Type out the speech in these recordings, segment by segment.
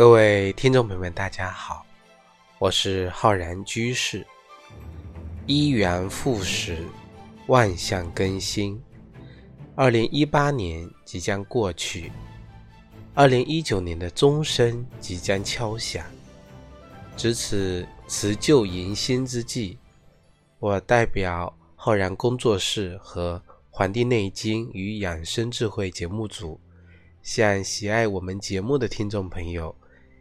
各位听众朋友们，大家好，我是浩然居士。一元复始，万象更新。二零一八年即将过去，二零一九年的钟声即将敲响。值此辞旧迎新之际，我代表浩然工作室和《黄帝内经与养生智慧》节目组，向喜爱我们节目的听众朋友。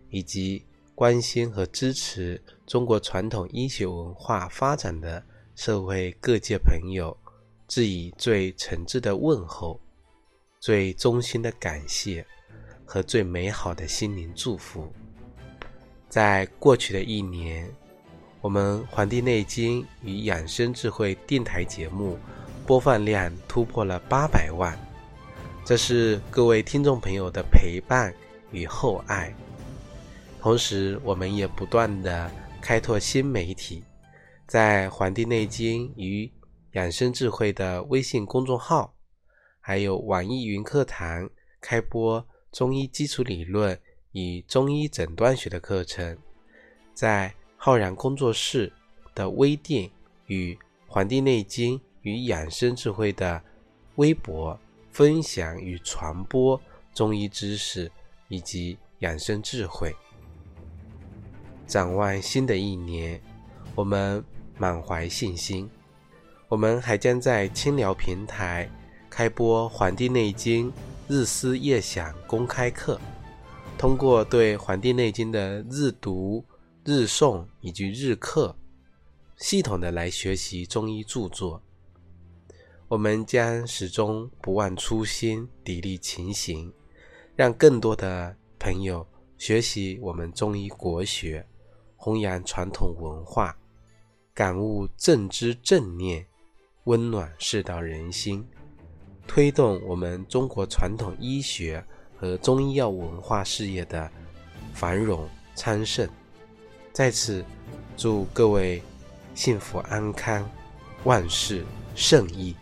以及关心和支持中国传统医学文化发展的社会各界朋友，致以最诚挚的问候、最衷心的感谢和最美好的心灵祝福。在过去的一年，我们《黄帝内经与养生智慧》电台节目播放量突破了八百万，这是各位听众朋友的陪伴与厚爱。同时，我们也不断的开拓新媒体，在《黄帝内经与养生智慧》的微信公众号，还有网易云课堂开播中医基础理论与中医诊断学的课程，在浩然工作室的微店与《黄帝内经与养生智慧》的微博分享与传播中医知识以及养生智慧。展望新的一年，我们满怀信心。我们还将在清聊平台开播《黄帝内经》日思夜想公开课，通过对《黄帝内经》的日读、日诵以及日课，系统的来学习中医著作。我们将始终不忘初心，砥砺前行，让更多的朋友学习我们中医国学。弘扬传统文化，感悟正知正念，温暖世道人心，推动我们中国传统医学和中医药文化事业的繁荣昌盛。在此，祝各位幸福安康，万事胜意。